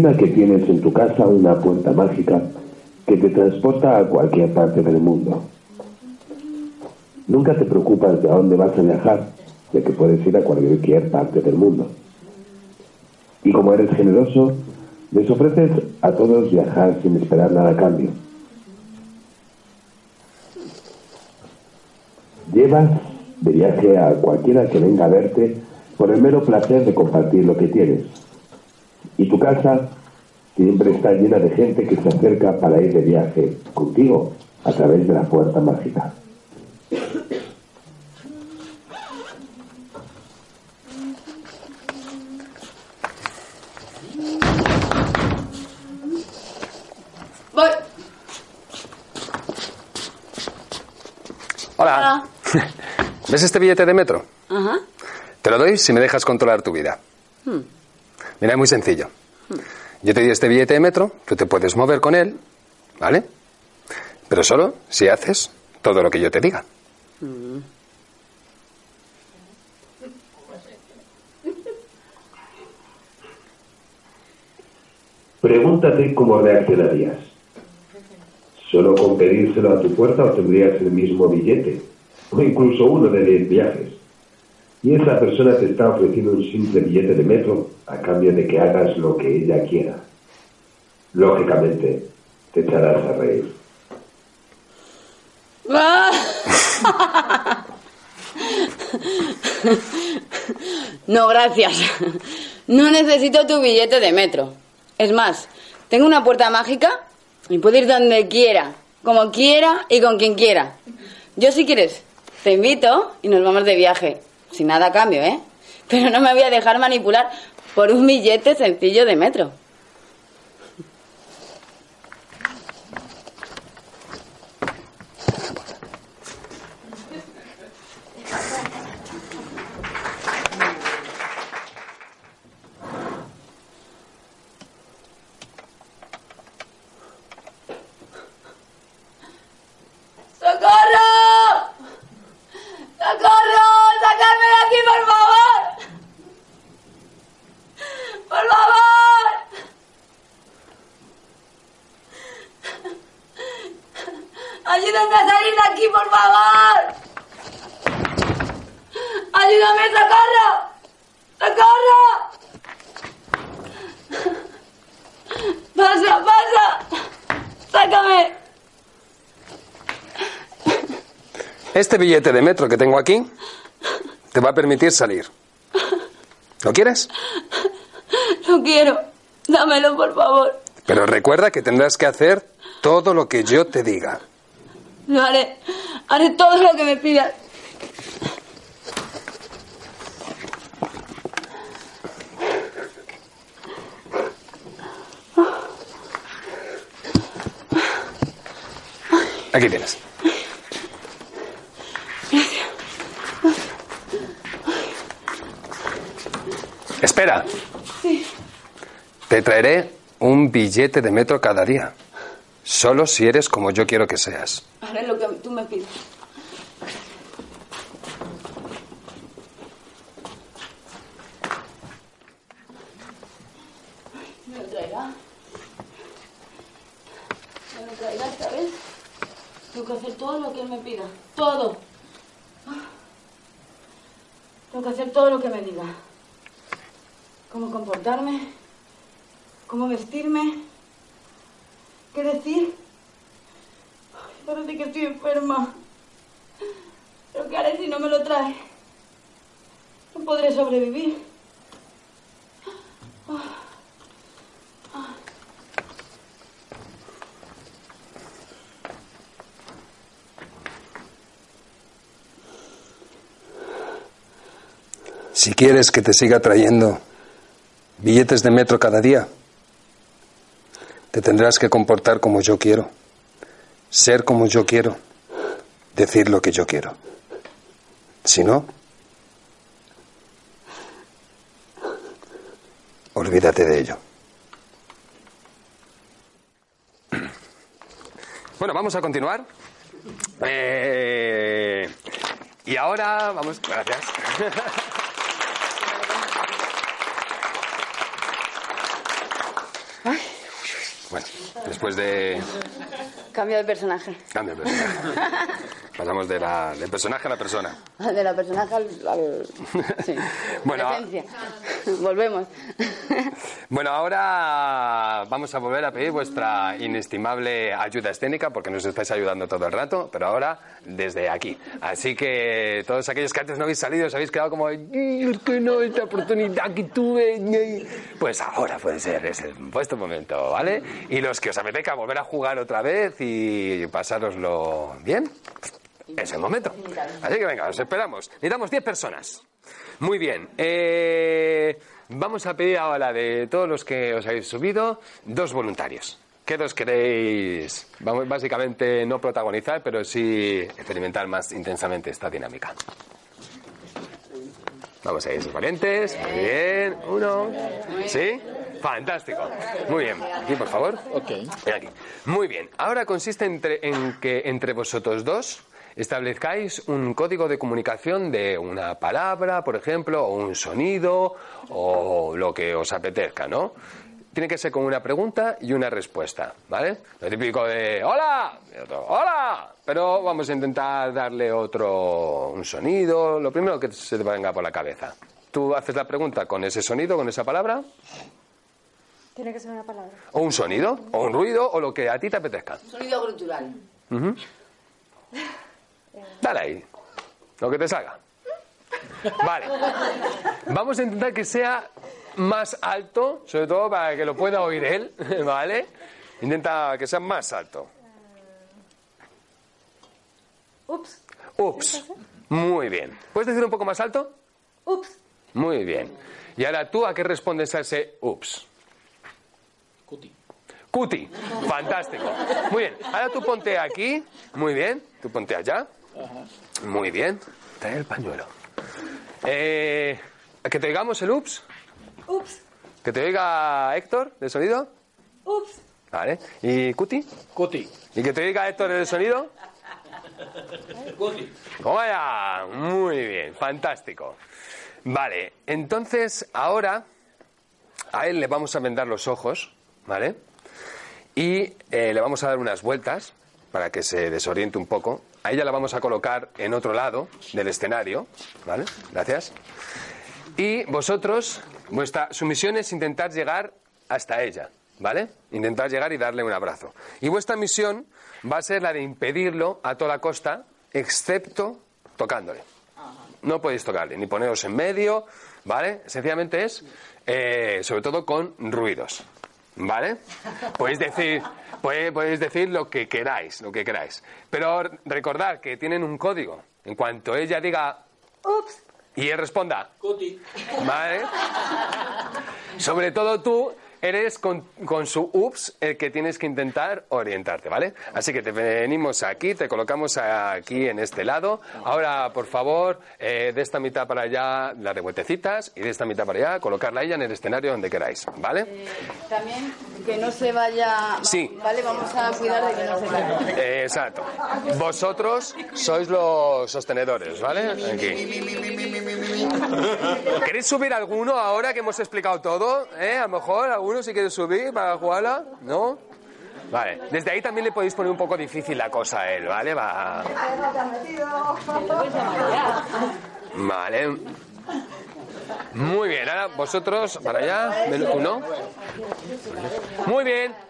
Que tienes en tu casa una puerta mágica que te transporta a cualquier parte del mundo. Nunca te preocupas de a dónde vas a viajar, de que puedes ir a cualquier parte del mundo. Y como eres generoso, les ofreces a todos viajar sin esperar nada a cambio. Llevas de viaje a cualquiera que venga a verte por el mero placer de compartir lo que tienes. Y tu casa siempre está llena de gente que se acerca para ir de viaje contigo a través de la puerta mágica. Voy. Hola. ¿Ves este billete de metro? Ajá. Te lo doy si me dejas controlar tu vida. Hmm. Mira, es muy sencillo. Yo te doy este billete de metro, tú te puedes mover con él, ¿vale? Pero solo si haces todo lo que yo te diga. Pregúntate cómo reaccionarías. ¿Solo con pedírselo a tu puerta obtendrías el mismo billete? O incluso uno de 10 viajes. Y esa persona te está ofreciendo un simple billete de metro a cambio de que hagas lo que ella quiera. Lógicamente, te echarás a reír. No, gracias. No necesito tu billete de metro. Es más, tengo una puerta mágica y puedo ir donde quiera, como quiera y con quien quiera. Yo si quieres, te invito y nos vamos de viaje. Sin nada a cambio, ¿eh? Pero no me voy a dejar manipular por un billete sencillo de metro. ¡Socorro! ¡Socorro! ¡Sacarme de aquí, por favor! ¡Por favor! ¡Ayúdame a salir de aquí, por favor! ¡Ayúdame, socorro! ¡Socorro! ¡Pasa, pasa! ¡Sácame! Este billete de metro que tengo aquí te va a permitir salir. ¿Lo quieres? No quiero. Dámelo, por favor. Pero recuerda que tendrás que hacer todo lo que yo te diga. Lo haré. Haré todo lo que me pidas. Aquí tienes. Espera. Sí. Te traeré un billete de metro cada día. Solo si eres como yo quiero que seas. Haré lo que tú me pides. ¿Me lo traerá? ¿Me lo traerá esta vez? Tengo que hacer todo lo que él me pida. Todo. Ah. Tengo que hacer todo lo que me diga. Cómo comportarme, cómo vestirme, qué decir. Parece que estoy enferma. ¿Pero qué haré si no me lo trae? No podré sobrevivir. Si quieres que te siga trayendo billetes de metro cada día, te tendrás que comportar como yo quiero, ser como yo quiero, decir lo que yo quiero. Si no, olvídate de ello. Bueno, vamos a continuar. Eh, y ahora vamos. Gracias. Bueno, después de. Cambio de personaje. Cambio de personaje. Pasamos de la, del personaje a la persona. De la personaje al... al- Sí. Bueno, esencia. Volvemos. Bueno, ahora vamos a volver a pedir vuestra inestimable ayuda escénica porque nos estáis ayudando todo el rato, pero ahora desde aquí. Así que todos aquellos que antes no habéis salido os habéis quedado como, "Ay, ¿por qué no esta oportunidad que tuve? Ay". Pues ahora puede ser, es el vuestro momento, ¿vale? Y los que os apetezca volver a jugar otra vez y pasároslo bien, es el momento. Así que venga, os esperamos. Necesitamos 10 personas. Muy bien. eh, vamos a pedir ahora de todos los que os habéis subido dos voluntarios. ¿Qué dos queréis? Vamos, básicamente no protagonizar, pero sí experimentar más intensamente esta dinámica. Vamos a ir, valientes. Muy bien. Uno. ¿Sí? Fantástico. Muy bien. Aquí, por favor. Ok. Ven aquí. Muy bien. Ahora consiste entre- en que entre vosotros dos establezcáis un código de comunicación de una palabra, por ejemplo, o un sonido, o lo que os apetezca, ¿no? Tiene que ser con una pregunta y una respuesta, ¿vale? Lo típico de ¡Hola! Otro, ¡Hola! Pero vamos a intentar darle otro un sonido, lo primero que se te venga por la cabeza. Tú haces la pregunta con ese sonido, con esa palabra, Tiene que ser una palabra. o un sonido, o un ruido, o lo que a ti te apetezca. Sonido grutural. Dale ahí. Lo que te salga. Vale. Vamos a intentar que sea más alto, sobre todo para que lo pueda oír él, ¿vale? Intenta que sea más alto. Ups, Ups. Muy bien. ¿Puedes decir un poco más alto? ups. Muy bien. Y ahora tú, ¿a qué respondes a ese ups? Cuti. Cuti. Fantástico. Muy bien. Ahora tú ponte aquí. Muy bien. Tú ponte allá. Muy bien. Trae el pañuelo. Eh, que te oigamos el ups. Ups, Que te oiga Héctor del sonido. ups. Vale. ¿Y Cuti? Cuti. ¿Y que te oiga Héctor del sonido? Cuti. ¡Vaya! Muy bien, fantástico. Vale, entonces ahora a él le vamos a vendar los ojos, ¿vale? Y eh, le vamos a dar unas vueltas para que se desoriente un poco. A ella la vamos a colocar en otro lado del escenario, ¿vale? Gracias. Y vosotros, vuestra su misión es intentar llegar hasta ella, ¿vale? Intentar llegar y darle un abrazo. Y vuestra misión va a ser la de impedirlo a toda costa, excepto tocándole. No podéis tocarle, ni poneros en medio, ¿vale? Sencillamente es, eh, sobre todo con ruidos, ¿vale? Podéis decir, podéis decir lo que queráis, lo que queráis. Pero recordad que tienen un código. En cuanto ella diga, y él responda, Cuti. ¿Vale? Sobre todo tú eres con, con su ups el que tienes que intentar orientarte, ¿vale? Así que te venimos aquí, te colocamos aquí en este lado. Ahora, por favor, eh, de esta mitad para allá las revueltecitas y de esta mitad para allá colocarla ella en el escenario donde queráis, ¿vale? Eh, también que no se vaya. Sí. Vale, vamos a cuidar de que no se caiga. Eh, exacto. Vosotros sois los sostenedores, ¿vale? Aquí. ¿Queréis subir alguno ahora que hemos explicado todo? ¿Eh? A lo mejor alguno si quiere subir para jugarla, ¿no? Vale, desde ahí también le podéis poner un poco difícil la cosa a él, ¿vale? Va. Vale. Muy bien, ahora vosotros para allá, uno. Muy bien.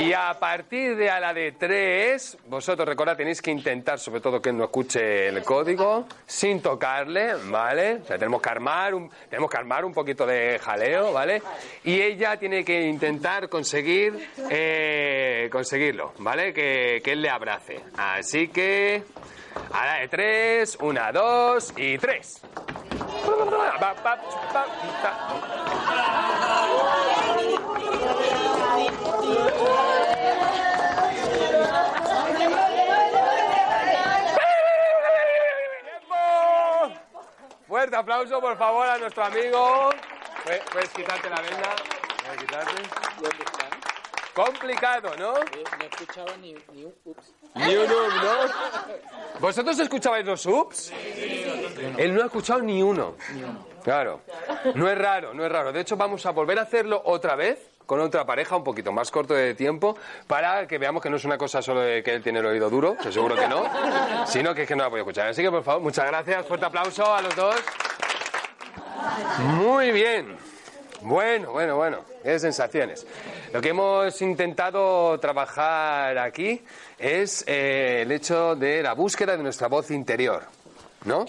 Y a partir de a la de 3, vosotros recordad, tenéis que intentar, sobre todo que no escuche el código, sin tocarle, ¿vale? O sea, tenemos que armar un, tenemos que armar un poquito de jaleo, ¿vale? Y ella tiene que intentar conseguir, eh, conseguirlo, ¿vale? Que, que él le abrace. Así que, a la de 3, una, dos y tres. ¡Tiempo! Fuerte aplauso, por favor, a nuestro amigo. Puedes- Puedes quitarte la venda. Puedes quitarte. Complicado, ¿no? Eh, no he escuchado ni, ni un ups. Ni un up, ¿no? ¿Vosotros escuchabais los ups? Él no ha escuchado ni uno. Claro. No es raro, no es raro. De hecho, vamos a volver a hacerlo otra vez con otra pareja, un poquito más corto de tiempo, para que veamos que no es una cosa solo de que él tiene el oído duro, que seguro que no, sino que es que no la puede escuchar. Así que, por favor, muchas gracias. Fuerte aplauso a los dos. Muy bien. Bueno, bueno, bueno. Qué sensaciones. Lo que hemos intentado trabajar aquí es eh, el hecho de la búsqueda de nuestra voz interior, ¿no?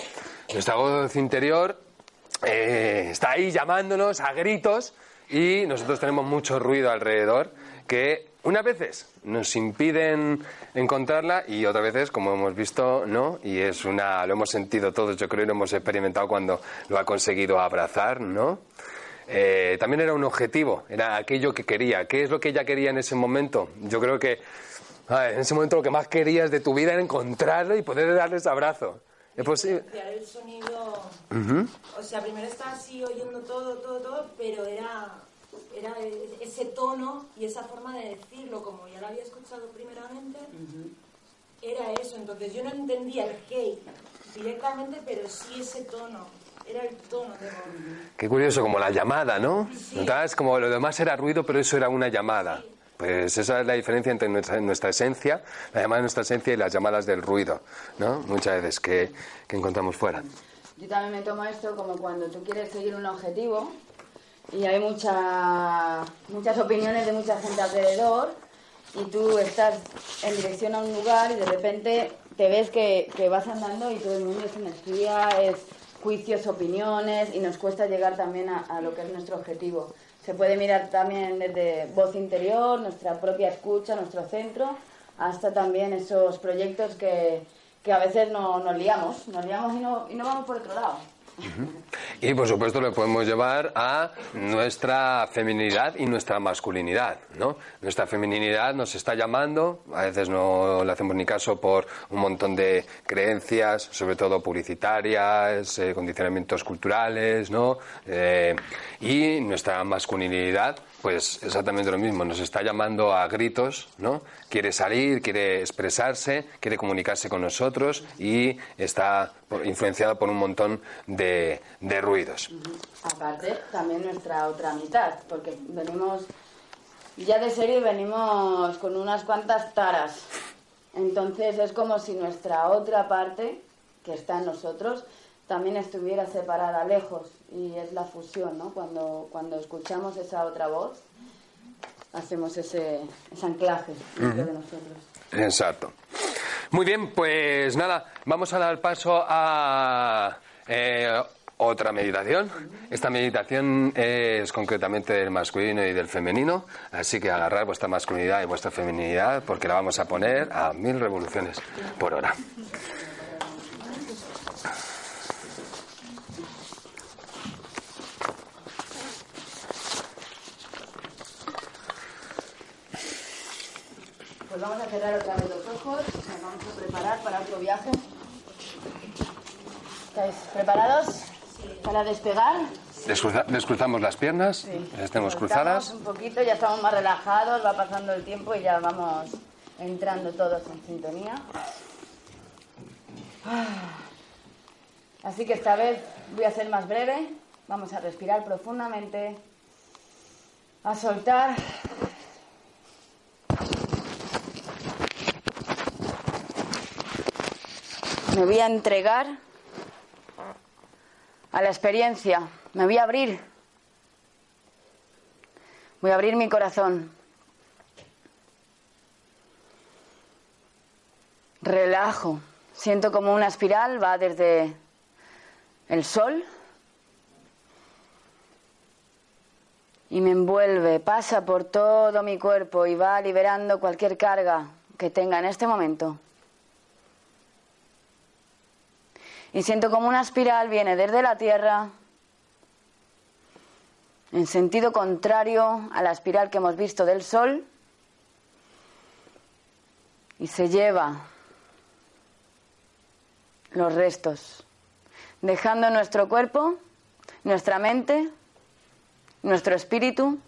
Nuestra voz interior eh, está ahí llamándonos a gritos y nosotros tenemos mucho ruido alrededor que unas veces nos impiden encontrarla y otras veces, como hemos visto, no. Y es una, lo hemos sentido todos, yo creo, y lo hemos experimentado cuando lo ha conseguido abrazar, ¿no? Eh, también era un objetivo, era aquello que quería. ¿Qué es lo que ella quería en ese momento? Yo creo que a ver, en ese momento lo que más querías de tu vida era encontrarlo y poder darle ese abrazo. Es posible. El sonido. O sea, primero estaba así oyendo todo, todo, todo, pero era, era ese tono y esa forma de decirlo, como ya lo había escuchado primeramente, era eso. Entonces yo no entendía el hey directamente, pero sí ese tono. Era el tono de voz. Qué curioso, como la llamada, ¿no? Notabas como lo demás era ruido, pero eso era una llamada. Pues esa es la diferencia entre nuestra, nuestra esencia, la llamada de nuestra esencia y las llamadas del ruido, ¿no? Muchas veces que, que encontramos fuera. Yo también me tomo esto como cuando tú quieres seguir un objetivo y hay mucha, muchas opiniones de mucha gente alrededor y tú estás en dirección a un lugar y de repente te ves que, que vas andando y todo el mundo es energía, es juicios, opiniones y nos cuesta llegar también a, a lo que es nuestro objetivo. Se puede mirar también desde voz interior, nuestra propia escucha, nuestro centro, hasta también esos proyectos que, que a veces no, nos liamos, nos liamos y no, y no vamos por otro lado. Y por supuesto lo podemos llevar a nuestra feminidad y nuestra masculinidad, ¿no? Nuestra feminidad nos está llamando, a veces no le hacemos ni caso por un montón de creencias, sobre todo publicitarias, eh, condicionamientos culturales, ¿no? Eh, y nuestra masculinidad, pues exactamente lo mismo, nos está llamando a gritos, ¿no? Quiere salir, quiere expresarse, quiere comunicarse con nosotros y está influenciada por un montón de, de ruidos. Aparte, también nuestra otra mitad, porque venimos, ya de serie venimos con unas cuantas taras. Entonces es como si nuestra otra parte, que está en nosotros, también estuviera separada lejos. Y es la fusión, ¿no? Cuando, cuando escuchamos esa otra voz, hacemos ese, ese anclaje dentro de nosotros. Exacto. Muy bien, pues nada, vamos a dar paso a eh, otra meditación. Esta meditación es concretamente del masculino y del femenino, así que agarrar vuestra masculinidad y vuestra feminidad porque la vamos a poner a mil revoluciones por hora. A cerrar otra vez los ojos. Nos vamos a preparar para otro viaje. ¿Estáis preparados para despegar? Descruza- descruzamos las piernas, las tenemos cruzadas. Un poquito, ya estamos más relajados, va pasando el tiempo y ya vamos entrando todos en sintonía. Ah. Así que esta vez voy a ser más breve. Vamos a respirar profundamente, a soltar. Me voy a entregar a la experiencia. Me voy a abrir. Voy a abrir mi corazón. Relajo. Siento como una espiral va desde el sol y me envuelve, pasa por todo mi cuerpo y va liberando cualquier carga que tenga en este momento. Y siento como una espiral viene desde la tierra en sentido contrario a la espiral que hemos visto del Sol y se lleva los restos, dejando nuestro cuerpo, nuestra mente, nuestro espíritu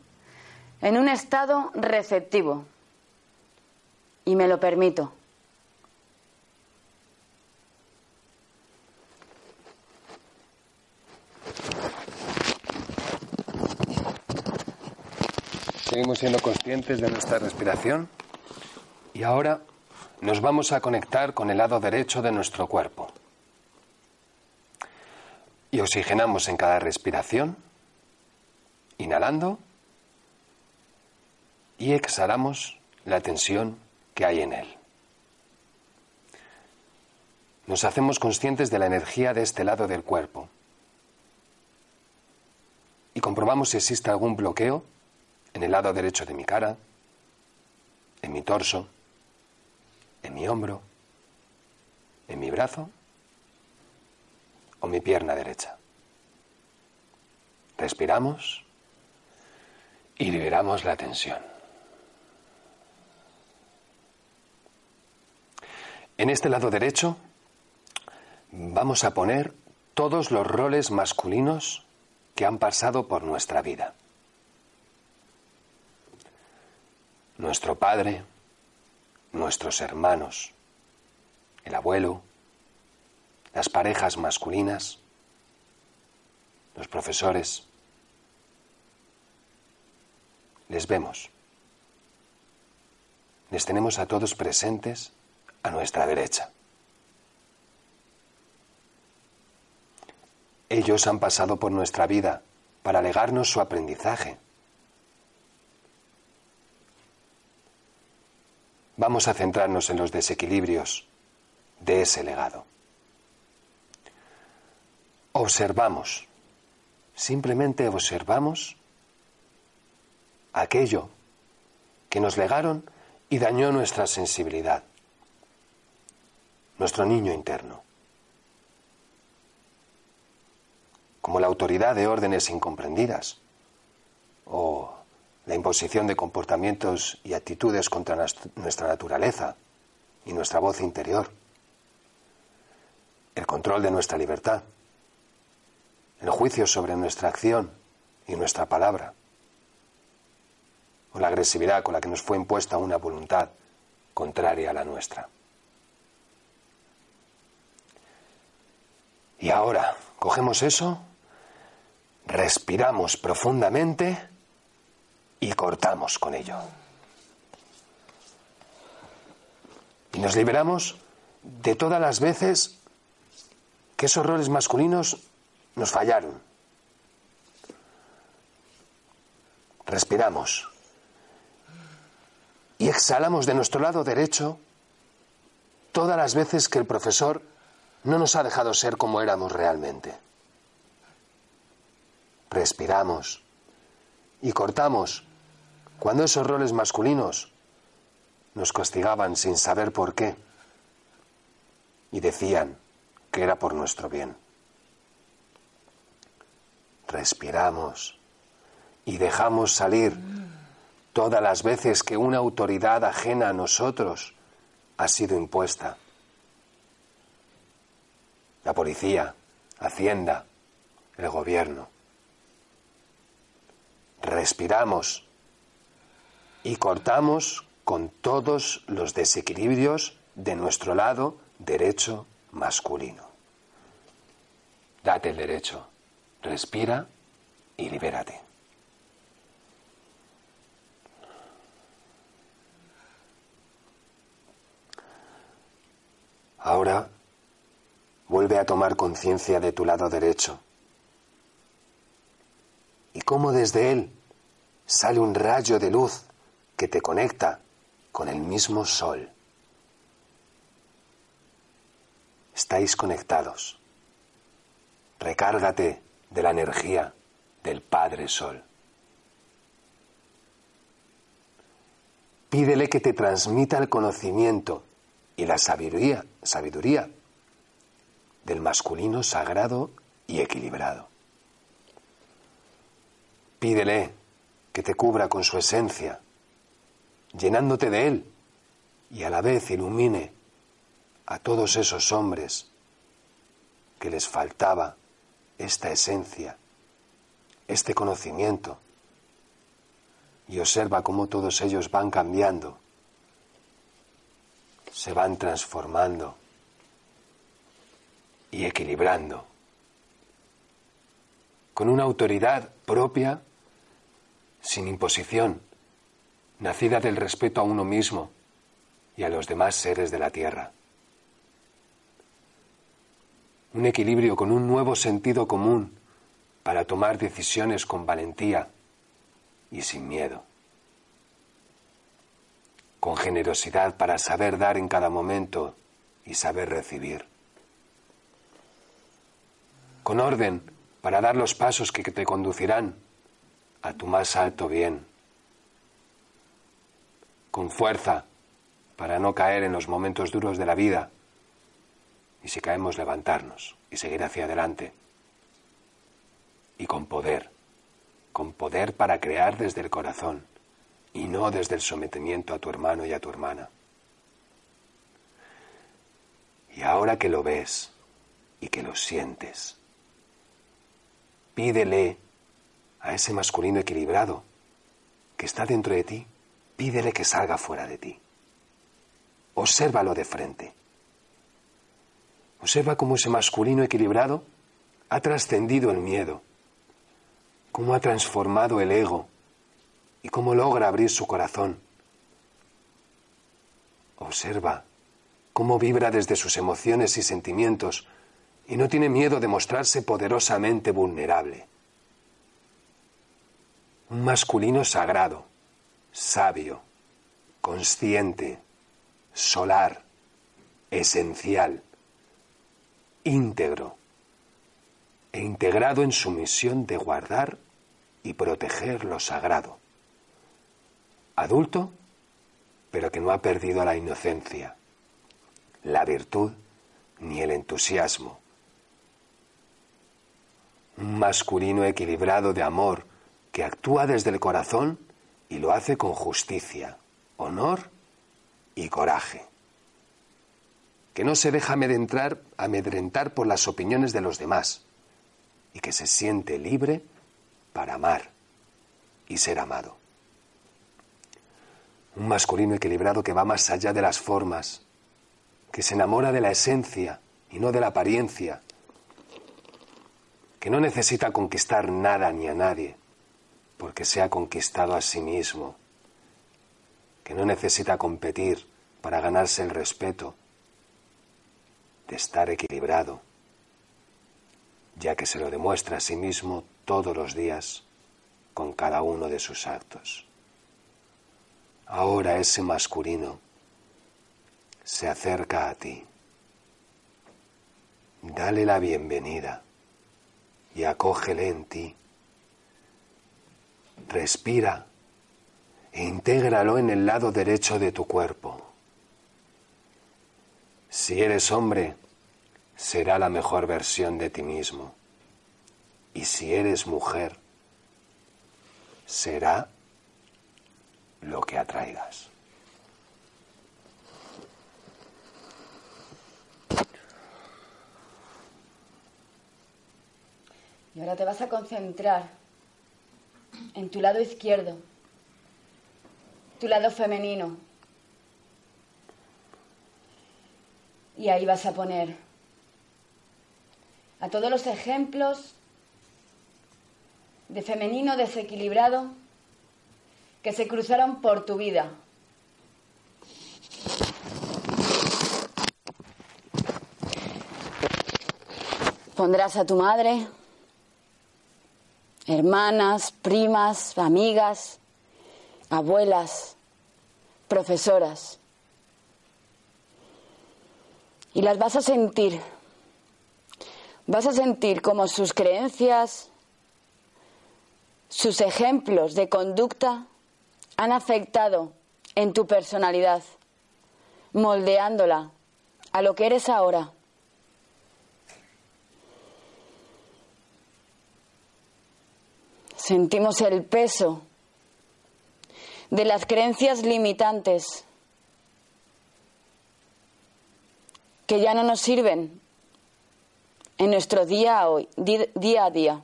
en un estado receptivo. Y me lo permito. Seguimos siendo conscientes de nuestra respiración y ahora nos vamos a conectar con el lado derecho de nuestro cuerpo. Y oxigenamos en cada respiración, inhalando y exhalamos la tensión que hay en él. Nos hacemos conscientes de la energía de este lado del cuerpo y comprobamos si existe algún bloqueo en el lado derecho de mi cara, en mi torso, en mi hombro, en mi brazo o mi pierna derecha. Respiramos y liberamos la tensión. En este lado derecho vamos a poner todos los roles masculinos que han pasado por nuestra vida. Nuestro padre, nuestros hermanos, el abuelo, las parejas masculinas, los profesores. Les vemos. Les tenemos a todos presentes a nuestra derecha. Ellos han pasado por nuestra vida para legarnos su aprendizaje. Vamos a centrarnos en los desequilibrios de ese legado. Observamos, simplemente observamos aquello que nos legaron y dañó nuestra sensibilidad, nuestro niño interno. Como la autoridad de órdenes incomprendidas o la imposición de comportamientos y actitudes contra nuestra naturaleza y nuestra voz interior, el control de nuestra libertad, el juicio sobre nuestra acción y nuestra palabra, o la agresividad con la que nos fue impuesta una voluntad contraria a la nuestra. Y ahora cogemos eso, respiramos profundamente y cortamos con ello. Y nos liberamos de todas las veces que esos roles masculinos nos fallaron. Respiramos y exhalamos de nuestro lado derecho todas las veces que el profesor no nos ha dejado ser como éramos realmente. Respiramos y cortamos cuando esos roles masculinos nos castigaban sin saber por qué y decían que era por nuestro bien. Respiramos y dejamos salir todas las veces que una autoridad ajena a nosotros ha sido impuesta. La policía, Hacienda, el gobierno. Respiramos y cortamos con todos los desequilibrios de nuestro lado derecho masculino. Date el derecho, respira y libérate. Ahora vuelve a tomar conciencia de tu lado derecho y cómo desde él sale un rayo de luz que te conecta con el mismo sol. Estáis conectados. Recárgate de la energía del Padre Sol. Pídele que te transmita el conocimiento y la sabiduría, sabiduría del masculino sagrado y equilibrado. Pídele que te cubra con su esencia, llenándote de él y a la vez ilumine a todos esos hombres que les faltaba esta esencia, este conocimiento, y observa cómo todos ellos van cambiando, se van transformando y equilibrando, con una autoridad propia, sin imposición, nacida del respeto a uno mismo y a los demás seres de la tierra. Un equilibrio con un nuevo sentido común para tomar decisiones con valentía y sin miedo. Con generosidad para saber dar en cada momento y saber recibir. Con orden para dar los pasos que te conducirán a tu más alto bien. Con fuerza para no caer en los momentos duros de la vida y si caemos levantarnos y seguir hacia adelante. Y con poder, con poder para crear desde el corazón y no desde el sometimiento a tu hermano y a tu hermana. Y ahora que lo ves y que lo sientes, pídele a ese masculino equilibrado que está dentro de ti, pídele que salga fuera de ti. Obsérvalo de frente. Observa cómo ese masculino equilibrado ha trascendido el miedo, cómo ha transformado el ego y cómo logra abrir su corazón. Observa cómo vibra desde sus emociones y sentimientos y no tiene miedo de mostrarse poderosamente vulnerable. Un masculino sagrado, sabio, consciente, solar, esencial íntegro e integrado en su misión de guardar y proteger lo sagrado. Adulto, pero que no ha perdido la inocencia, la virtud ni el entusiasmo. Un masculino equilibrado de amor que actúa desde el corazón y lo hace con justicia, honor y coraje que no se deja amedrentar, amedrentar por las opiniones de los demás y que se siente libre para amar y ser amado. Un masculino equilibrado que va más allá de las formas, que se enamora de la esencia y no de la apariencia, que no necesita conquistar nada ni a nadie, porque se ha conquistado a sí mismo, que no necesita competir para ganarse el respeto, de estar equilibrado, ya que se lo demuestra a sí mismo todos los días con cada uno de sus actos. Ahora ese masculino se acerca a ti. Dale la bienvenida y acógele en ti. Respira e intégralo en el lado derecho de tu cuerpo. Si eres hombre, será la mejor versión de ti mismo. Y si eres mujer, será lo que atraigas. Y ahora te vas a concentrar en tu lado izquierdo, tu lado femenino. Y ahí vas a poner a todos los ejemplos de femenino desequilibrado que se cruzaron por tu vida. Pondrás a tu madre, hermanas, primas, amigas, abuelas, profesoras. Y las vas a sentir. Vas a sentir como sus creencias, sus ejemplos de conducta han afectado en tu personalidad, moldeándola a lo que eres ahora. Sentimos el peso de las creencias limitantes que ya no nos sirven en nuestro día a, hoy, día a día.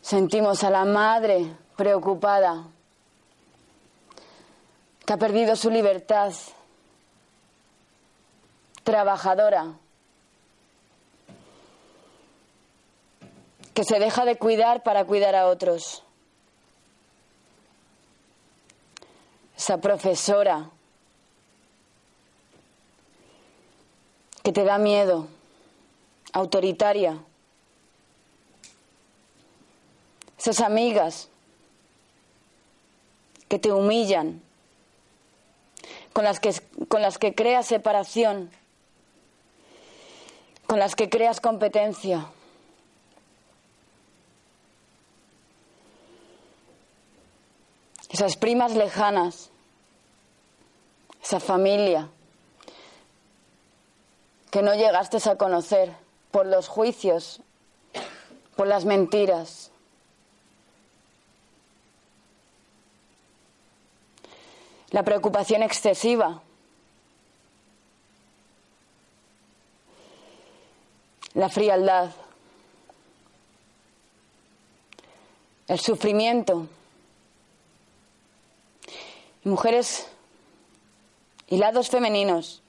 Sentimos a la madre preocupada, que ha perdido su libertad, trabajadora, que se deja de cuidar para cuidar a otros. Esa profesora que te da miedo, autoritaria. Esas amigas que te humillan, con las que, con las que creas separación, con las que creas competencia. Esas primas lejanas, esa familia que no llegaste a conocer por los juicios, por las mentiras. La preocupación excesiva. La frialdad. El sufrimiento mujeres y lados femeninos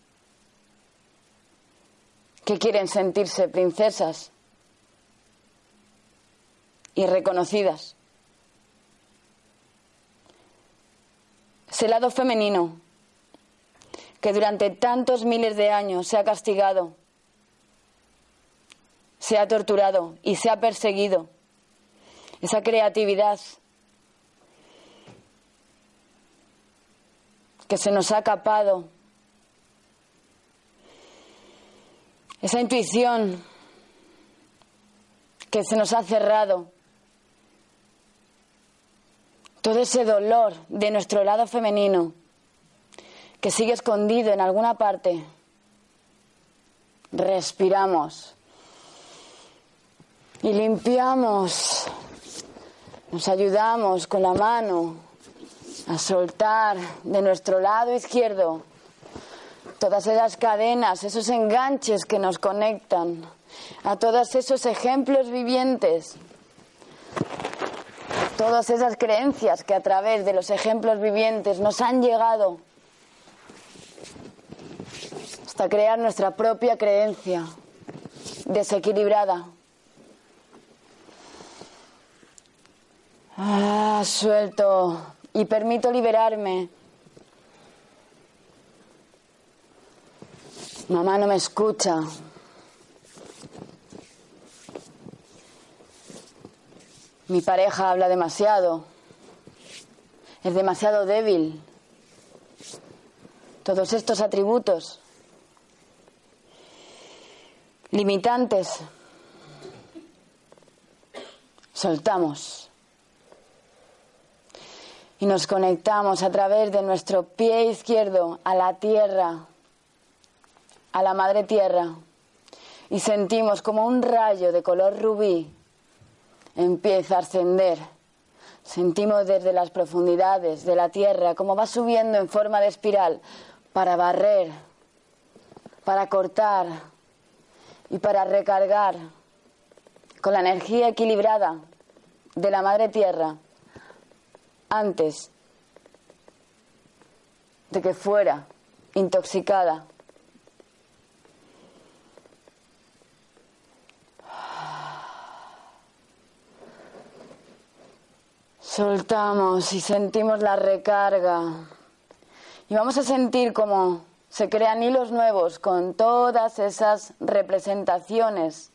que quieren sentirse princesas y reconocidas. Ese lado femenino que durante tantos miles de años se ha castigado, se ha torturado y se ha perseguido. Esa creatividad que se nos ha capado. Esa intuición que se nos ha cerrado. Todo ese dolor de nuestro lado femenino que sigue escondido en alguna parte. Respiramos y limpiamos. Nos ayudamos con la mano a soltar de nuestro lado izquierdo todas esas cadenas, esos enganches que nos conectan, a todos esos ejemplos vivientes, todas esas creencias que a través de los ejemplos vivientes nos han llegado hasta crear nuestra propia creencia desequilibrada. Ah, suelto y permito liberarme. Mamá no me escucha. Mi pareja habla demasiado. Es demasiado débil. Todos estos atributos limitantes. Soltamos y nos conectamos a través de nuestro pie izquierdo a la tierra, a la madre tierra, y sentimos como un rayo de color rubí empieza a ascender. Sentimos desde las profundidades de la tierra cómo va subiendo en forma de espiral para barrer, para cortar y para recargar con la energía equilibrada de la madre tierra antes de que fuera intoxicada. Soltamos y sentimos la recarga. Y vamos a sentir como se crean hilos nuevos con todas esas representaciones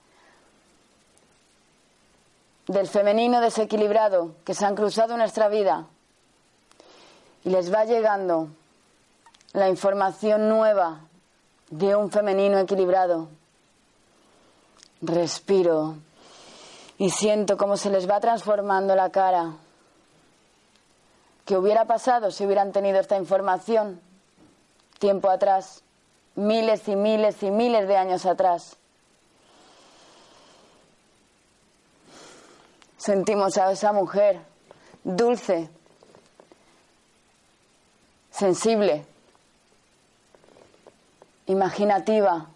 del femenino desequilibrado que se han cruzado en nuestra vida. Y les va llegando la información nueva de un femenino equilibrado. Respiro y siento cómo se les va transformando la cara. ¿Qué hubiera pasado si hubieran tenido esta información tiempo atrás, miles y miles y miles de años atrás? Sentimos a esa mujer dulce, sensible, imaginativa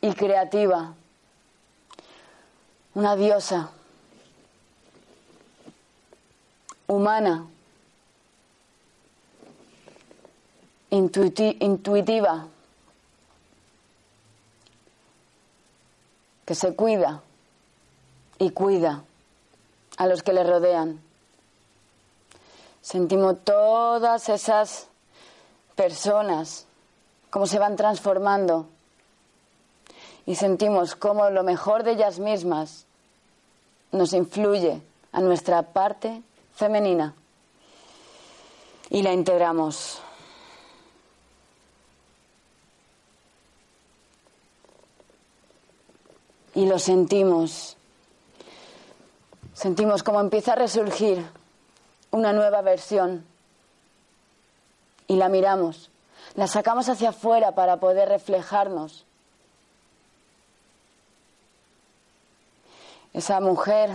y creativa, una diosa, humana, intuiti- intuitiva, que se cuida y cuida a los que le rodean. Sentimos todas esas personas, cómo se van transformando y sentimos cómo lo mejor de ellas mismas nos influye a nuestra parte femenina y la integramos. Y lo sentimos. Sentimos cómo empieza a resurgir una nueva versión. Y la miramos. La sacamos hacia afuera para poder reflejarnos. Esa mujer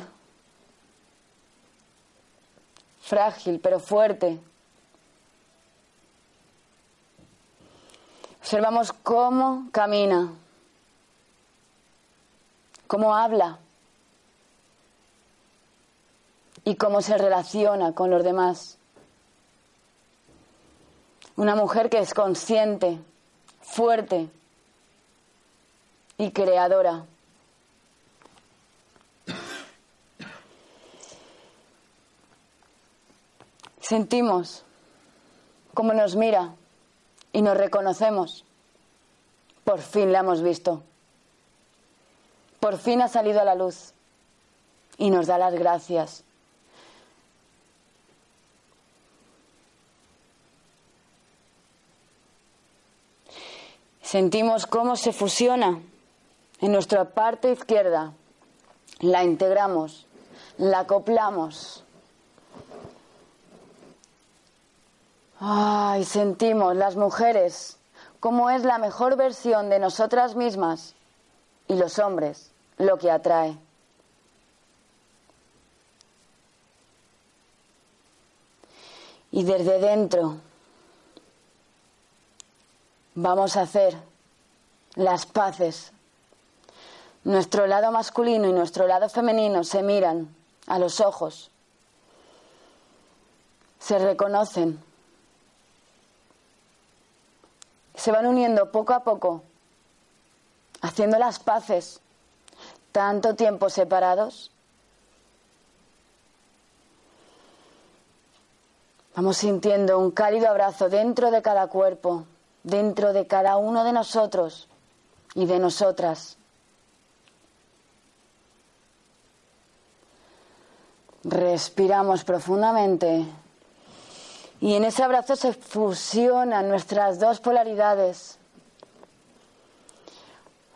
frágil pero fuerte. Observamos cómo camina, cómo habla y cómo se relaciona con los demás. Una mujer que es consciente, fuerte y creadora. Sentimos cómo nos mira y nos reconocemos. Por fin la hemos visto. Por fin ha salido a la luz y nos da las gracias. Sentimos cómo se fusiona en nuestra parte izquierda. La integramos, la acoplamos. Ay, sentimos las mujeres cómo es la mejor versión de nosotras mismas y los hombres lo que atrae. Y desde dentro vamos a hacer las paces. Nuestro lado masculino y nuestro lado femenino se miran a los ojos, se reconocen, se van uniendo poco a poco, haciendo las paces, tanto tiempo separados. Vamos sintiendo un cálido abrazo dentro de cada cuerpo, dentro de cada uno de nosotros y de nosotras. Respiramos profundamente y en ese abrazo se fusionan nuestras dos polaridades.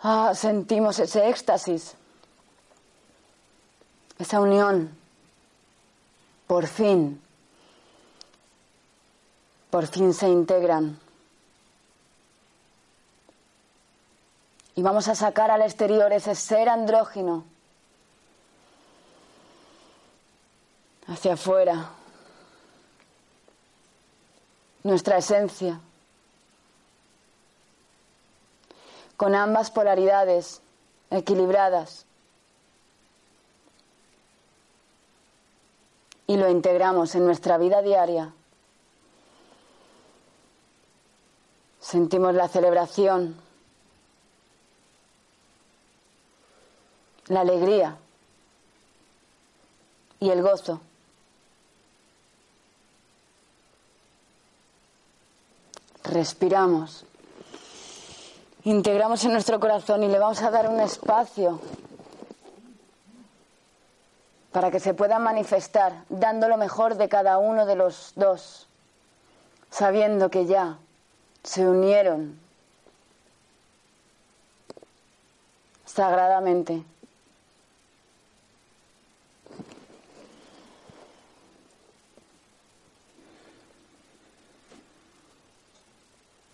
Ah, sentimos ese éxtasis, esa unión. Por fin, por fin se integran. Y vamos a sacar al exterior ese ser andrógino hacia afuera, nuestra esencia, con ambas polaridades equilibradas. Y lo integramos en nuestra vida diaria. Sentimos la celebración, la alegría y el gozo. Respiramos. Integramos en nuestro corazón y le vamos a dar un espacio para que se pueda manifestar, dando lo mejor de cada uno de los dos, sabiendo que ya se unieron sagradamente.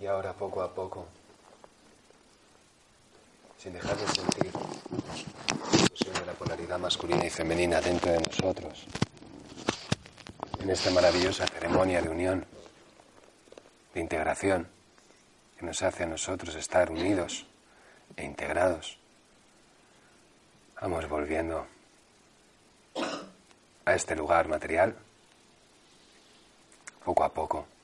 Y ahora poco a poco, sin dejar de sentir la de la polaridad masculina y femenina dentro de nosotros, en esta maravillosa ceremonia de unión, de integración, que nos hace a nosotros estar unidos e integrados, vamos volviendo a este lugar material, poco a poco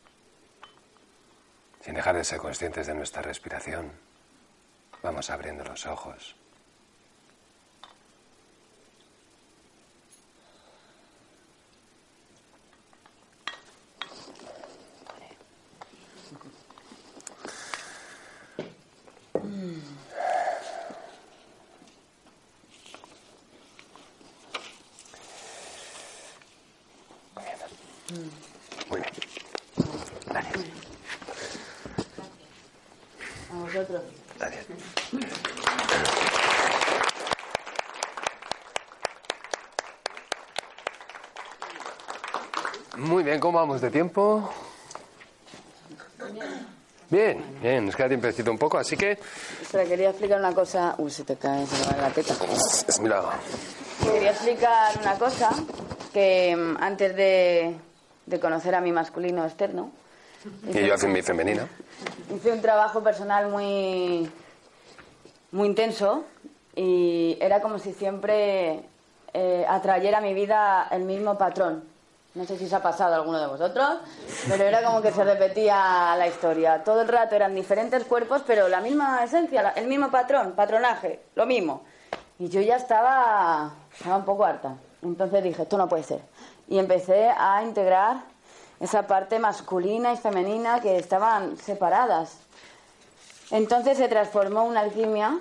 sin dejar de ser conscientes de nuestra respiración, vamos abriendo los ojos. ¿Cómo vamos de tiempo? Bien, bien, nos queda tiempecito un poco, así que... Espera, quería explicar una cosa. Uy, se te cae, se me va la teta. Mira, Quería explicar una cosa que mm, antes de, de conocer a mi masculino externo, y yo hacia mi femenina. hice un trabajo personal muy, muy intenso y era como si siempre eh, atrayera a mi vida el mismo patrón. No sé si os ha pasado alguno de vosotros, pero era como que se repetía la historia. Todo el rato eran diferentes cuerpos, pero la misma esencia, el mismo patrón, patronaje, lo mismo. Y yo ya estaba, estaba un poco harta. Entonces dije, esto no puede ser. Y empecé a integrar esa parte masculina y femenina que estaban separadas. Entonces se transformó una alquimia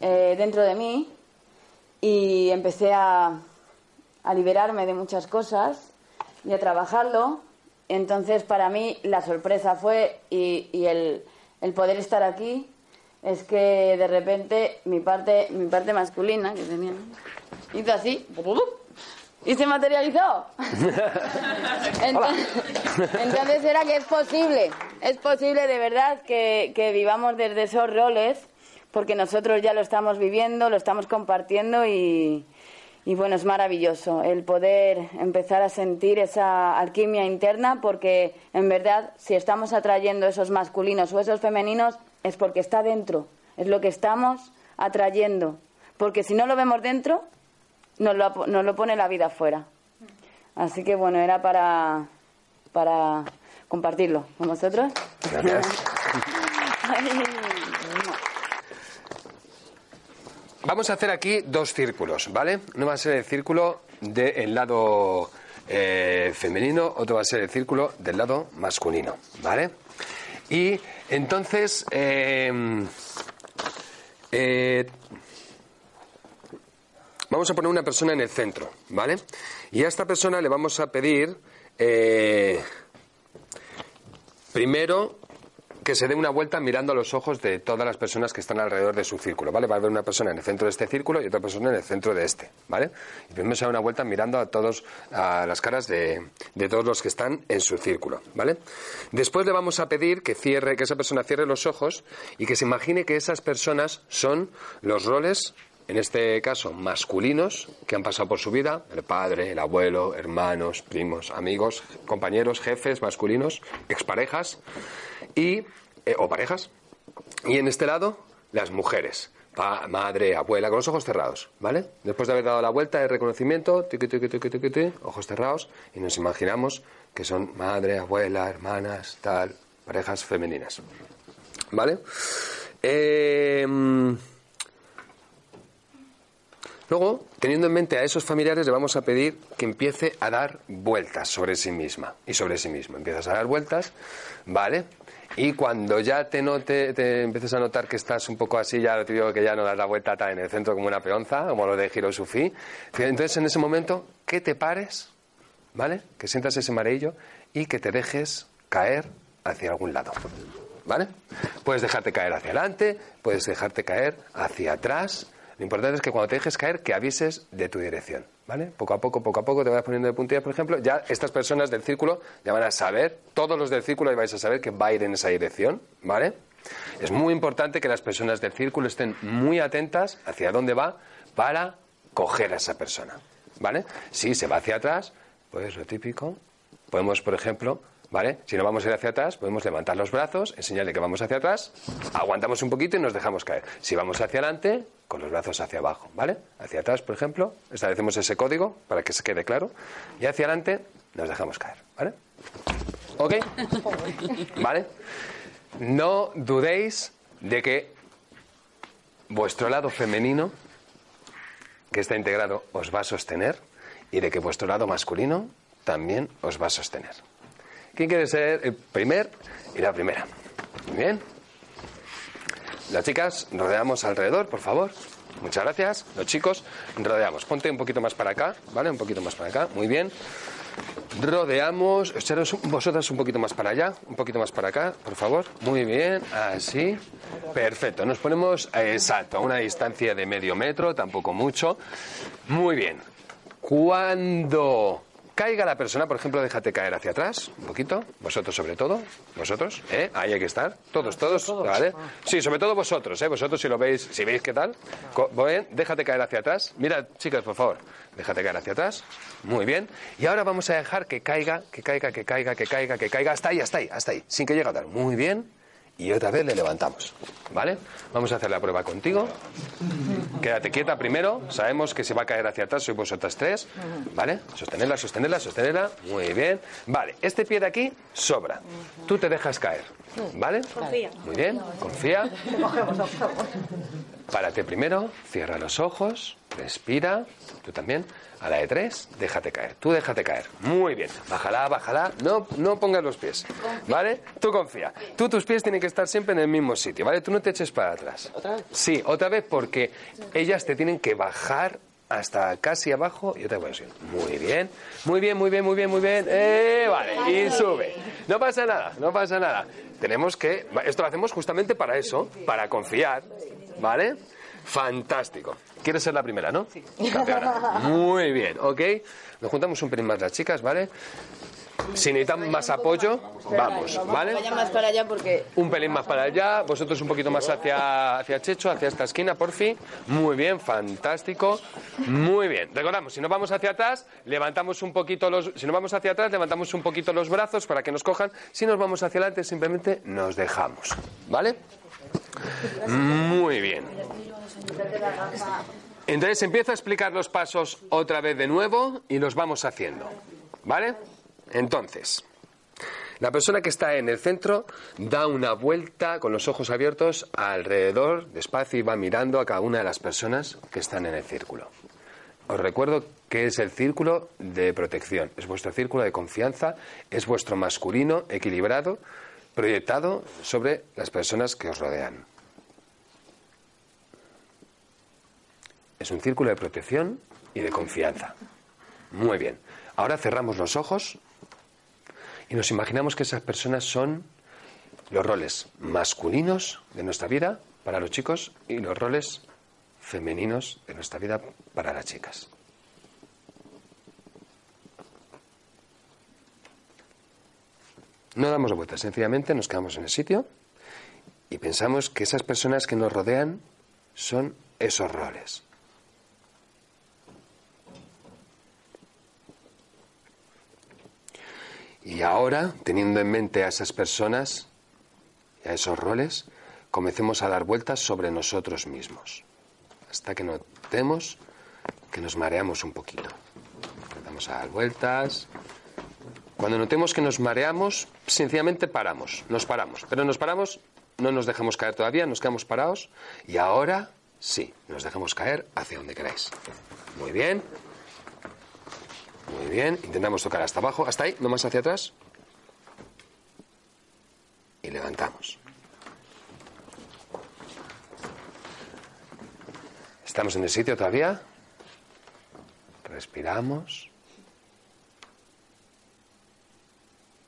eh, dentro de mí y empecé a, a liberarme de muchas cosas y a trabajarlo. Entonces para mí la sorpresa fue y, y el, el poder estar aquí es que de repente mi parte, mi parte masculina que tenía hizo así y se materializó. Entonces, entonces era que es posible, es posible de verdad que, que vivamos desde esos roles, porque nosotros ya lo estamos viviendo, lo estamos compartiendo y, y bueno, es maravilloso el poder empezar a sentir esa alquimia interna, porque en verdad si estamos atrayendo esos masculinos o esos femeninos es porque está dentro, es lo que estamos atrayendo, porque si no lo vemos dentro, nos lo, nos lo pone la vida afuera. Así que bueno, era para, para compartirlo con vosotros. Gracias. Vamos a hacer aquí dos círculos, ¿vale? Uno va a ser el círculo del lado eh, femenino, otro va a ser el círculo del lado masculino, ¿vale? Y entonces, eh, eh, vamos a poner una persona en el centro, ¿vale? Y a esta persona le vamos a pedir, primero, que se dé una vuelta mirando a los ojos de todas las personas que están alrededor de su círculo, ¿vale? Va a haber una persona en el centro de este círculo y otra persona en el centro de este, ¿vale? Y primero se da una vuelta mirando a todos, a las caras de, de todos los que están en su círculo, ¿vale? Después le vamos a pedir que cierre, que esa persona cierre los ojos y que se imagine que esas personas son los roles en este caso, masculinos que han pasado por su vida, el padre, el abuelo, hermanos, primos, amigos, compañeros, jefes masculinos, exparejas y, eh, o parejas. Y en este lado, las mujeres, madre, abuela, con los ojos cerrados, ¿vale? Después de haber dado la vuelta de reconocimiento, tiqui, tiqui, tiqui, ojos cerrados, y nos imaginamos que son madre, abuela, hermanas, tal, parejas femeninas. ¿Vale? Eh, Luego, teniendo en mente a esos familiares, le vamos a pedir que empiece a dar vueltas sobre sí misma y sobre sí mismo. Empiezas a dar vueltas, ¿vale? Y cuando ya te note, te empieces a notar que estás un poco así, ya te digo que ya no das la vuelta tan en el centro como una peonza, como lo de Hirosufi. Entonces, en ese momento, que te pares, ¿vale? Que sientas ese mareillo y que te dejes caer hacia algún lado. ¿Vale? Puedes dejarte caer hacia adelante, puedes dejarte caer hacia atrás. Lo importante es que cuando te dejes caer, que avises de tu dirección. ¿Vale? Poco a poco, poco a poco te vas poniendo de puntillas, por ejemplo. Ya estas personas del círculo ya van a saber, todos los del círculo ya vais a saber que va a ir en esa dirección. ¿Vale? Es muy importante que las personas del círculo estén muy atentas hacia dónde va para coger a esa persona. ¿Vale? Si se va hacia atrás, pues lo típico. Podemos, por ejemplo, ¿vale? Si no vamos a ir hacia atrás, podemos levantar los brazos, enseñarle que vamos hacia atrás, aguantamos un poquito y nos dejamos caer. Si vamos hacia adelante, con los brazos hacia abajo, ¿vale? Hacia atrás, por ejemplo, establecemos ese código para que se quede claro. Y hacia adelante, nos dejamos caer, ¿vale? ¿Ok? ¿Vale? No dudéis de que vuestro lado femenino, que está integrado, os va a sostener y de que vuestro lado masculino también os va a sostener. ¿Quién quiere ser el primer y la primera? Muy bien. Las chicas, rodeamos alrededor, por favor. Muchas gracias. Los chicos, rodeamos. Ponte un poquito más para acá, ¿vale? Un poquito más para acá. Muy bien. Rodeamos. Echaros vosotras un poquito más para allá, un poquito más para acá, por favor. Muy bien. Así. Perfecto. Nos ponemos, eh, exacto, a una distancia de medio metro, tampoco mucho. Muy bien. Cuando caiga la persona, por ejemplo, déjate caer hacia atrás, un poquito, vosotros sobre todo, vosotros, ¿eh? ahí hay que estar, todos, todos, ¿vale? Sí, sobre todo vosotros, ¿eh? vosotros si lo veis, si veis qué tal, déjate caer hacia atrás, mira, chicas, por favor, déjate caer hacia atrás, muy bien, y ahora vamos a dejar que caiga, que caiga, que caiga, que caiga, que caiga, hasta ahí, hasta ahí, hasta ahí, sin que llegue a dar, muy bien, y otra vez le levantamos, ¿vale? Vamos a hacer la prueba contigo. Quédate quieta primero. Sabemos que se va a caer hacia atrás, sois vosotras tres. ¿Vale? Sostenerla, sostenerla, sostenerla. Muy bien. Vale, este pie de aquí sobra. Tú te dejas caer. ¿Vale? Confía. Muy bien, confía. Párate primero, cierra los ojos, respira. Tú también. A la de tres, déjate caer. Tú déjate caer. Muy bien. Bájala, bájala. No, no pongas los pies. ¿Vale? Tú confía. Tú tus pies tienen que estar siempre en el mismo sitio. ¿Vale? Tú no te eches para atrás. ¿Otra vez? Sí, otra vez porque ellas te tienen que bajar hasta casi abajo y otra vez. Muy bien. Muy bien, muy bien, muy bien, muy bien. Eh, vale. Y sube. No pasa nada, no pasa nada. Tenemos que... Esto lo hacemos justamente para eso, para confiar. ¿Vale? Fantástico. ¿Quieres ser la primera, no? Sí. Muy bien, ¿ok? Nos juntamos un pelín más las chicas, ¿vale? Si necesitan más apoyo, vamos, ¿vale? Más para allá porque Un pelín más para allá, vosotros un poquito más hacia, hacia Checho, hacia esta esquina, por fin. Muy bien, fantástico. Muy bien. Recordamos, si nos vamos hacia atrás, levantamos un poquito los... Si nos vamos hacia atrás, levantamos un poquito los brazos para que nos cojan. Si nos vamos hacia adelante, simplemente nos dejamos. ¿Vale? Muy bien. Entonces empieza a explicar los pasos otra vez de nuevo y los vamos haciendo. ¿Vale? Entonces, la persona que está en el centro da una vuelta con los ojos abiertos alrededor, despacio, y va mirando a cada una de las personas que están en el círculo. Os recuerdo que es el círculo de protección, es vuestro círculo de confianza, es vuestro masculino equilibrado, proyectado sobre las personas que os rodean. Es un círculo de protección y de confianza. Muy bien. Ahora cerramos los ojos y nos imaginamos que esas personas son los roles masculinos de nuestra vida para los chicos y los roles femeninos de nuestra vida para las chicas. No damos vueltas, sencillamente nos quedamos en el sitio y pensamos que esas personas que nos rodean son esos roles. Y ahora, teniendo en mente a esas personas y a esos roles, comencemos a dar vueltas sobre nosotros mismos. Hasta que notemos que nos mareamos un poquito. Empezamos a dar vueltas. Cuando notemos que nos mareamos, sencillamente paramos. Nos paramos. Pero nos paramos, no nos dejamos caer todavía, nos quedamos parados. Y ahora sí, nos dejamos caer hacia donde queráis. Muy bien. Muy bien. Intentamos tocar hasta abajo. Hasta ahí, no más hacia atrás. Y levantamos. ¿Estamos en el sitio todavía? Respiramos.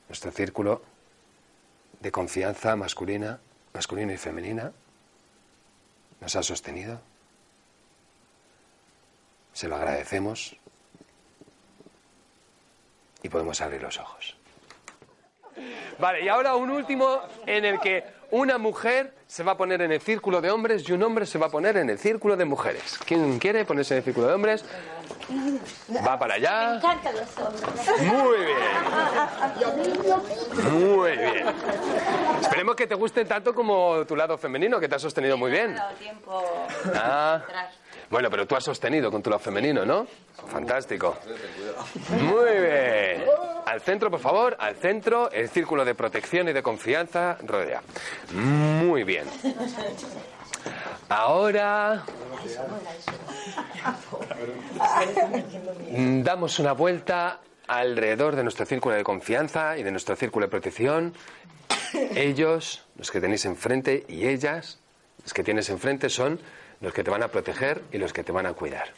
Nuestro círculo de confianza masculina, masculino y femenina nos ha sostenido. Se lo agradecemos y podemos abrir los ojos. Vale, y ahora un último en el que una mujer se va a poner en el círculo de hombres y un hombre se va a poner en el círculo de mujeres. ¿Quién quiere ponerse en el círculo de hombres? Va para allá. encantan los hombres. Muy bien. Muy bien. Esperemos que te gusten tanto como tu lado femenino, que te ha sostenido muy bien. tiempo Ah. Bueno, pero tú has sostenido con tu lado femenino, ¿no? Fantástico. Muy bien. Al centro, por favor, al centro, el círculo de protección y de confianza rodea. Muy bien. Ahora damos una vuelta alrededor de nuestro círculo de confianza y de nuestro círculo de protección. Ellos, los que tenéis enfrente, y ellas, los que tienes enfrente, son los que te van a proteger y los que te van a cuidar.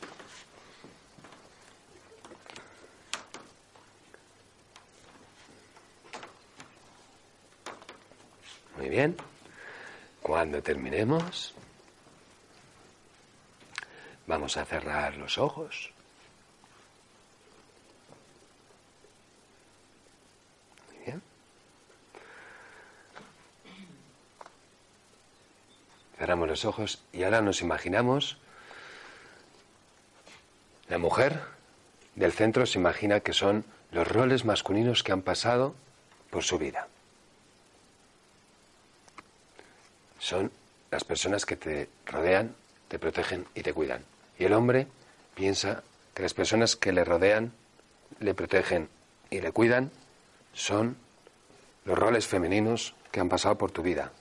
Muy bien. Cuando terminemos, vamos a cerrar los ojos. Cerramos los ojos y ahora nos imaginamos la mujer del centro se imagina que son los roles masculinos que han pasado por su vida. Son las personas que te rodean, te protegen y te cuidan. Y el hombre piensa que las personas que le rodean, le protegen y le cuidan son los roles femeninos que han pasado por tu vida.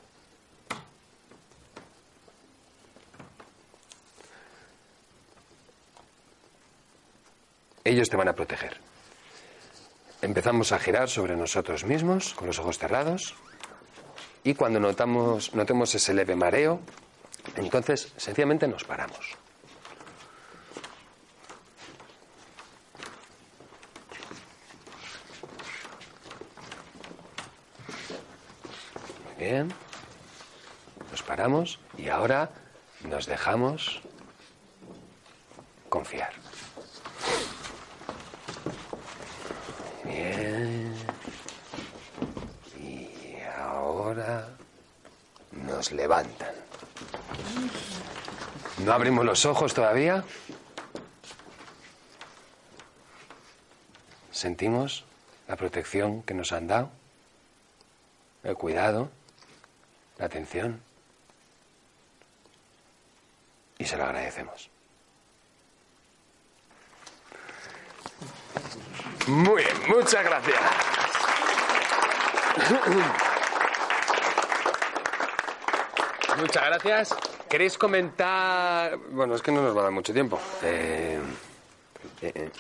Ellos te van a proteger. Empezamos a girar sobre nosotros mismos con los ojos cerrados y cuando notamos, notemos ese leve mareo, entonces sencillamente nos paramos. Muy bien. Nos paramos y ahora nos dejamos confiar. Bien. Y ahora nos levantan. ¿No abrimos los ojos todavía? Sentimos la protección que nos han dado, el cuidado, la atención. Y se lo agradecemos. Muy bien, muchas gracias. Muchas gracias. ¿Queréis comentar? Bueno, es que no nos va a dar mucho tiempo. Eh, eh, eh.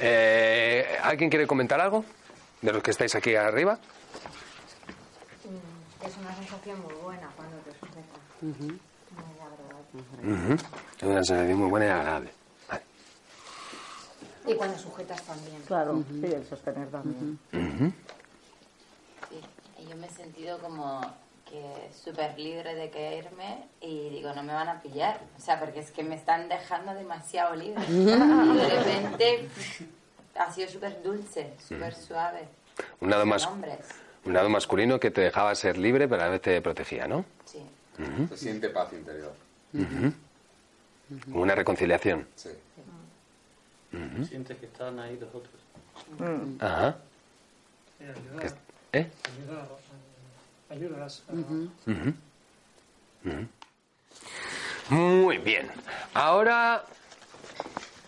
Eh, ¿Alguien quiere comentar algo? De los que estáis aquí arriba. Mm, Es una sensación muy buena cuando te sujetas. Muy agradable. Ujú. Es una sensación muy buena y agradable. Y cuando sujetas también. Claro, sí, el sostener también. Sí, y yo me he sentido como que súper libre de caerme y digo, no me van a pillar. O sea, porque es que me están dejando demasiado libre. y de repente ha sido súper dulce, súper suave. Un lado, más, un lado masculino que te dejaba ser libre, pero a la vez te protegía, ¿no? Sí. Se siente paz interior. Ujú. Una reconciliación. Sí. Sientes que están ahí los otros. Ajá. ¿Eh? Ayudas. Ujú. Ujú. Muy bien. Ahora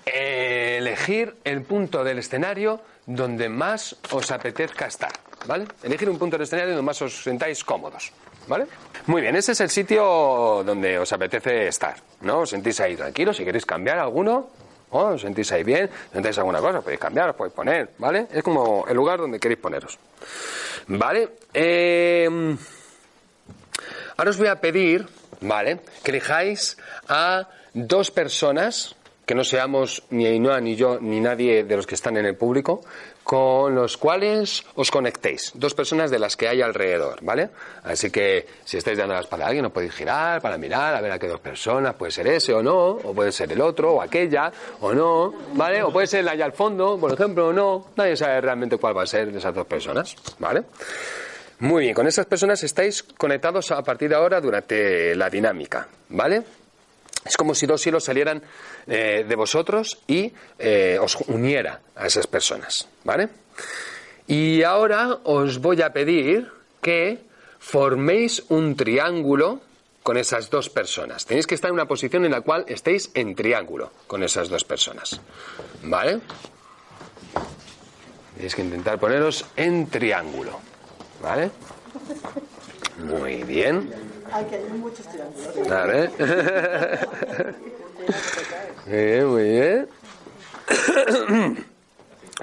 eh, elegir el punto del escenario donde más os apetezca estar, ¿vale? Elegir un punto del escenario donde más os sentáis cómodos, ¿vale? Muy bien, ese es el sitio donde os apetece estar, ¿no? Os sentís ahí tranquilos, si queréis cambiar alguno, ¿o? os sentís ahí bien, sentáis alguna cosa, podéis cambiar, os podéis poner, ¿vale? Es como el lugar donde queréis poneros, ¿vale? Eh, Ahora os voy a pedir, ¿vale? Que elijáis a dos personas, que no seamos ni Ainhoa, ni yo, ni nadie de los que están en el público, con los cuales os conectéis. Dos personas de las que hay alrededor, ¿vale? Así que si estáis dando la espalda a alguien, no podéis girar para mirar a ver a qué dos personas, puede ser ese o no, o puede ser el otro, o aquella, o no, ¿vale? O puede ser la allá al fondo, por ejemplo, o no. Nadie sabe realmente cuál va a ser de esas dos personas, ¿vale? Muy bien, con esas personas estáis conectados a partir de ahora durante la dinámica, ¿vale? Es como si dos hilos salieran eh, de vosotros y eh, os uniera a esas personas, ¿vale? Y ahora os voy a pedir que forméis un triángulo con esas dos personas. Tenéis que estar en una posición en la cual estéis en triángulo con esas dos personas, ¿vale? Tenéis que intentar poneros en triángulo. ¿Vale? Muy bien. Muy bien, muy bien.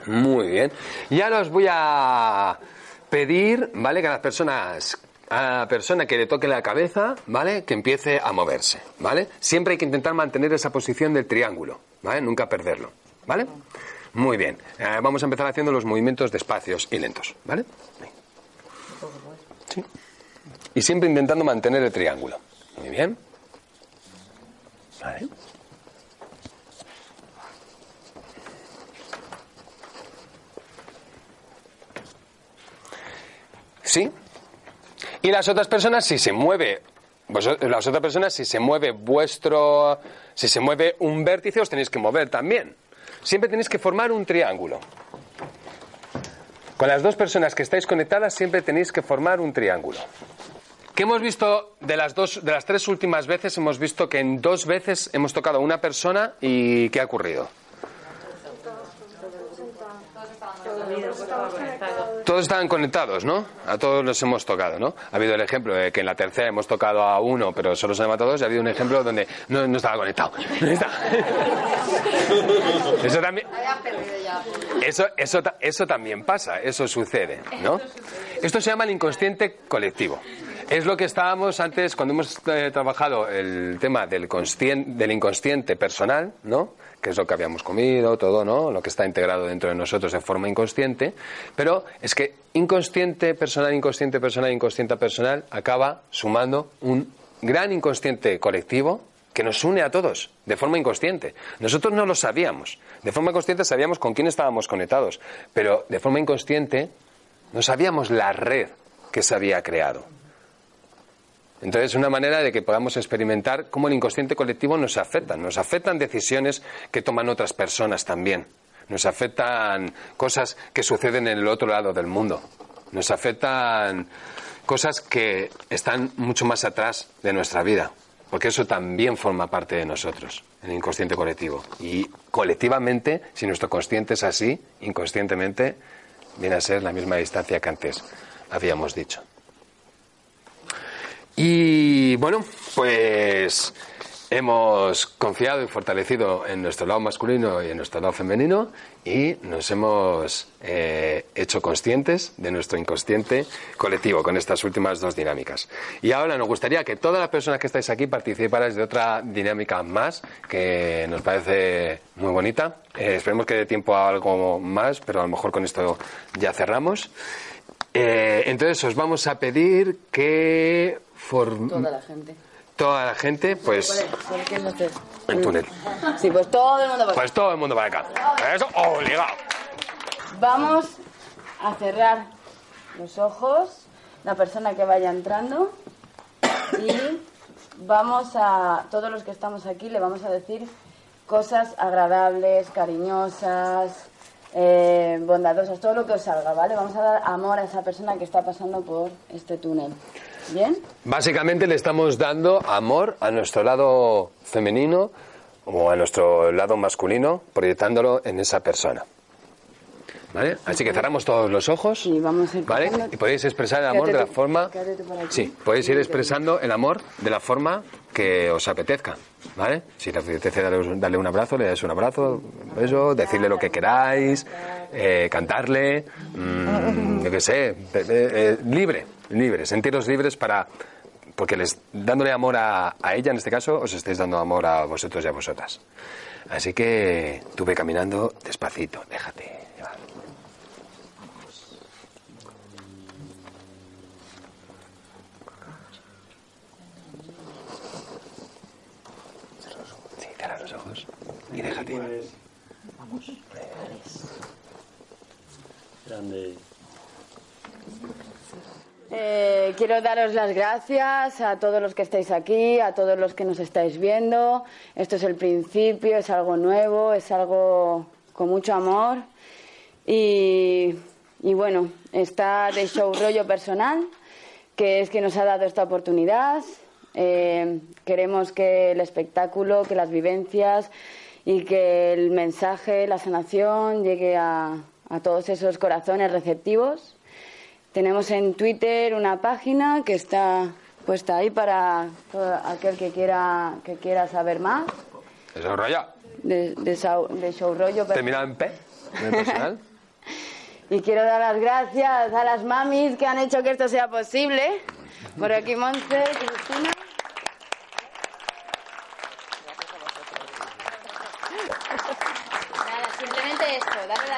Muy bien. Y ahora os voy a pedir, ¿vale? Que a las personas, a la persona que le toque la cabeza, ¿vale? Que empiece a moverse, ¿vale? Siempre hay que intentar mantener esa posición del triángulo, ¿vale? Nunca perderlo, ¿vale? Muy bien. Eh, vamos a empezar haciendo los movimientos despacios y lentos, ¿vale? Sí. Y siempre intentando mantener el triángulo. Muy bien. Vale. ¿Sí? Y las otras personas, si se mueve, las otras personas, si se mueve vuestro, si se mueve un vértice, os tenéis que mover también. Siempre tenéis que formar un triángulo. Con las dos personas que estáis conectadas siempre tenéis que formar un triángulo. ¿Qué hemos visto de las dos, de las tres últimas veces? Hemos visto que en dos veces hemos tocado a una persona y ¿qué ha ocurrido? Todos estaban conectados, ¿no? A todos los hemos tocado, ¿no? Ha habido el ejemplo de que en la tercera hemos tocado a uno, pero solo se han matado dos, y ha habido un ejemplo donde no, no estaba conectado. No está. Eso también, eso, eso, ta- eso también pasa, eso sucede, ¿no? Esto se llama el inconsciente colectivo. Es lo que estábamos antes, cuando hemos eh, trabajado el tema del, del inconsciente personal, ¿no? Que es lo que habíamos comido, todo, ¿no? Lo que está integrado dentro de nosotros de forma inconsciente. Pero es que inconsciente personal, inconsciente personal, inconsciente personal acaba sumando un gran inconsciente colectivo que nos une a todos de forma inconsciente. Nosotros no lo sabíamos. De forma consciente sabíamos con quién estábamos conectados, pero de forma inconsciente no sabíamos la red que se había creado. Entonces, una manera de que podamos experimentar cómo el inconsciente colectivo nos afecta. Nos afectan decisiones que toman otras personas también. Nos afectan cosas que suceden en el otro lado del mundo. Nos afectan cosas que están mucho más atrás de nuestra vida. Porque eso también forma parte de nosotros, el inconsciente colectivo. Y colectivamente, si nuestro consciente es así, inconscientemente viene a ser la misma distancia que antes habíamos dicho. Y bueno, pues hemos confiado y fortalecido en nuestro lado masculino y en nuestro lado femenino y nos hemos eh, hecho conscientes de nuestro inconsciente colectivo con estas últimas dos dinámicas. Y ahora nos gustaría que todas las personas que estáis aquí participarais de otra dinámica más que nos parece muy bonita. Eh, esperemos que dé tiempo a algo más, pero a lo mejor con esto ya cerramos. Eh, entonces os vamos a pedir que Toda la gente. toda la gente, pues ¿Por qué no te- el túnel. Sí, pues todo el mundo. Pues todo el mundo para acá. Eso, obligado. Vamos a cerrar los ojos, la persona que vaya entrando, y vamos a, todos los que estamos aquí, le vamos a decir cosas agradables, cariñosas, eh, bondadosas, todo lo que os salga, ¿vale? Vamos a dar amor a esa persona que está pasando por este túnel. ¿Bien? Básicamente le estamos dando amor a nuestro lado femenino o a nuestro lado masculino, proyectándolo en esa persona. ¿Vale? Así que cerramos todos los ojos. Y vamos a ir ¿Vale? pasando- Y podéis expresar el amor de la forma. Sí, podéis ir expresando el amor de la forma que os apetezca. ¿Vale? Si te apetece darle, darle un abrazo, le dais un abrazo, un beso, decirle lo que queráis, eh, cantarle, mm, yo qué sé, eh, eh, libre, libre, sentiros libres para. Porque les, dándole amor a, a ella, en este caso, os estáis dando amor a vosotros y a vosotras. Así que tú ve caminando despacito, déjate llevar. Sí, cierra los ojos y déjate llevar. Grande. Eh, quiero daros las gracias a todos los que estáis aquí, a todos los que nos estáis viendo. Esto es el principio, es algo nuevo, es algo con mucho amor. Y, y bueno, está de show rollo personal, que es que nos ha dado esta oportunidad. Eh, queremos que el espectáculo, que las vivencias y que el mensaje, la sanación llegue a, a todos esos corazones receptivos. Tenemos en Twitter una página que está puesta ahí para todo aquel que quiera que quiera saber más de, de. Terminado en P, en. Y quiero dar las gracias a las mamis que han hecho que esto sea posible. Por aquí Monse, Cristina. Nada, simplemente esto, darle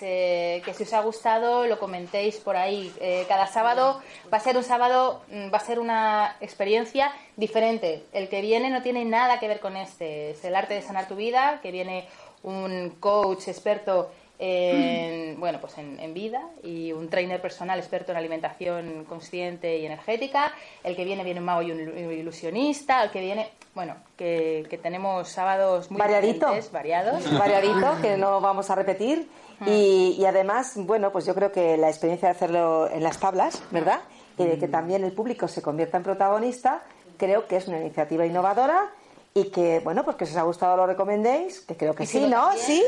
eh, que si os ha gustado lo comentéis por ahí. Eh, cada sábado va a ser un sábado, mm, va a ser una experiencia diferente. El que viene no tiene nada que ver con este, es el arte de sanar tu vida, que viene un coach experto en, bueno, pues en, en vida y un trainer personal experto en alimentación consciente y energética. El que viene viene un mago y un ilu- ilusionista. El que viene, bueno, que, que tenemos sábados muy variadito. variados. variadito, que no vamos a repetir. Y, y además, bueno, pues yo creo que la experiencia de hacerlo en las tablas, ¿verdad? Y de que también el público se convierta en protagonista, creo que es una iniciativa innovadora y que, bueno, pues que si os ha gustado lo recomendéis, que creo que sí, ¿no? ¿Sí?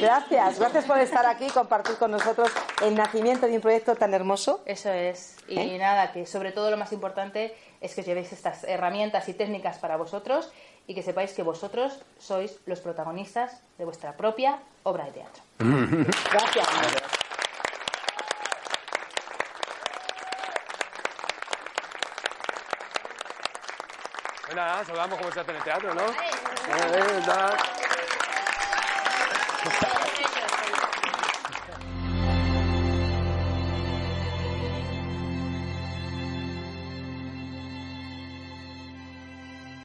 Gracias, gracias por estar aquí y compartir con nosotros el nacimiento de un proyecto tan hermoso. Eso es. Y ¿Eh? nada, que sobre todo lo más importante es que os llevéis estas herramientas y técnicas para vosotros y que sepáis que vosotros sois los protagonistas de vuestra propia obra de teatro. Gracias. Pues nada, saludamos como se hace en el teatro, ¿no? Eh, eh, nada.